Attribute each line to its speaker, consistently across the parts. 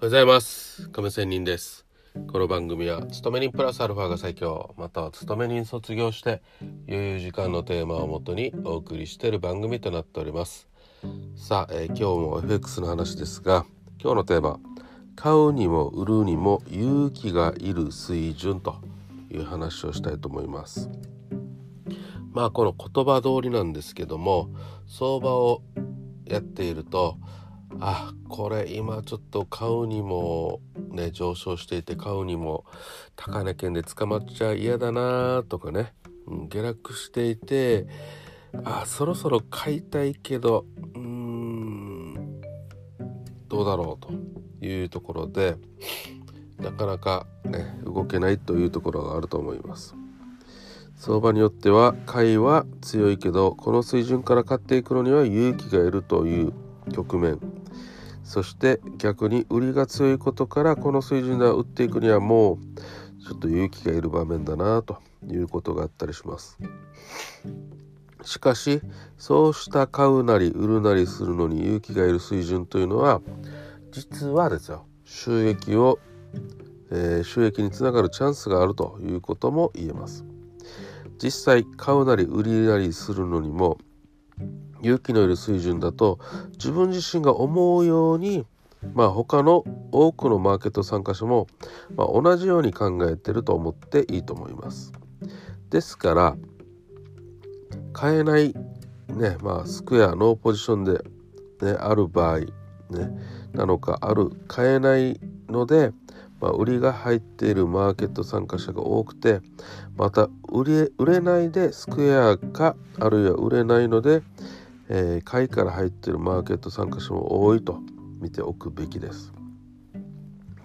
Speaker 1: おはようございます。亀仙人です。この番組は勤め人プラスアルファが最強。または勤め人卒業して余裕時間のテーマをもとにお送りしている番組となっております。さあ、えー、今日も FX の話ですが今日のテーマ買うにも売るにも勇気がいる水準という話をしたいと思います。まあこの言葉通りなんですけども相場をやっているとあこれ今ちょっと買うにもね上昇していて買うにも高値圏で捕まっちゃ嫌だなとかね、うん、下落していてあそろそろ買いたいけどうーんどうだろうというところでなかなか、ね、動けないというところがあると思います。相場によっては買いは強いけどこの水準から買っていくのには勇気がいるという局面。そして逆に売りが強いことからこの水準で売っていくにはもうちょっと勇気がいる場面だなということがあったりします。しかしそうした買うなり売るなりするのに勇気がいる水準というのは実はですよ収益を、えー、収益につながるチャンスがあるということも言えます。実際買うなり売りなりするのにも勇気のいる水準だと自分自身が思うようにまあ他の多くのマーケット参加者も、まあ、同じように考えてると思っていいと思います。ですから買えないねまあスクエアノーポジションで、ね、ある場合ねなのかある買えないので、まあ、売りが入っているマーケット参加者が多くてまた売れ売れないでスクエアかあるいは売れないのでえー、買いから入っているマーケット参加者も多いと見ておくべきです。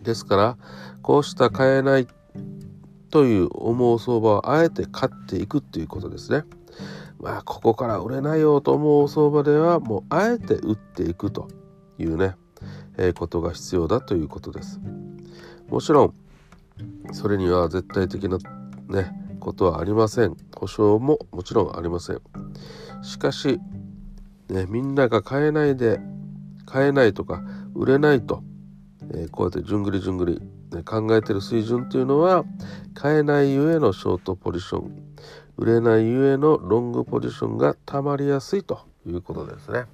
Speaker 1: ですからこうした買えないという思う相場をあえて買っていくっていうことですね。まあここから売れないよと思う相場ではもうあえて売っていくというね、えー、ことが必要だということです。もちろんそれには絶対的なねことはありません。保証ももちろんありません。しかしね、みんなが買えないで買えないとか売れないと、えー、こうやってじゅんぐりじゅんぐり、ね、考えてる水準というのは買えないゆえのショートポジション売れないゆえのロングポジションがたまりやすいということですね。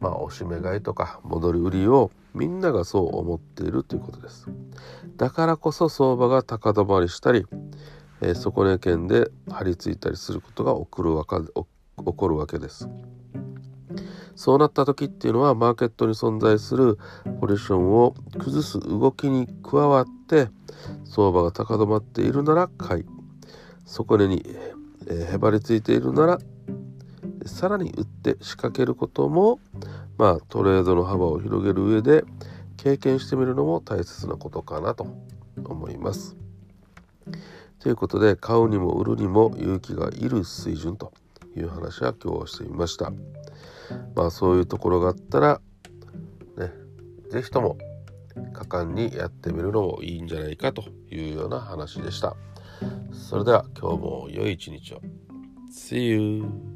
Speaker 1: まあおしめ買いとか戻り売りをみんながそう思っているということです。だからこそ相場が高止まりしたり、えー、底値圏で張り付いたりすることが起こるわか起こるわけです。そうなった時っていうのはマーケットに存在するポジションを崩す動きに加わって相場が高止まっているなら買い底根に、へばりついているならさらに売って仕掛けることもまあトレードの幅を広げる上で経験してみるのも大切なことかなと思います。ということで買うにも売るにも勇気がいる水準という話は今日してみました。まあそういうところがあったらね是非とも果敢にやってみるのもいいんじゃないかというような話でした。それでは今日も良い一日を。See you!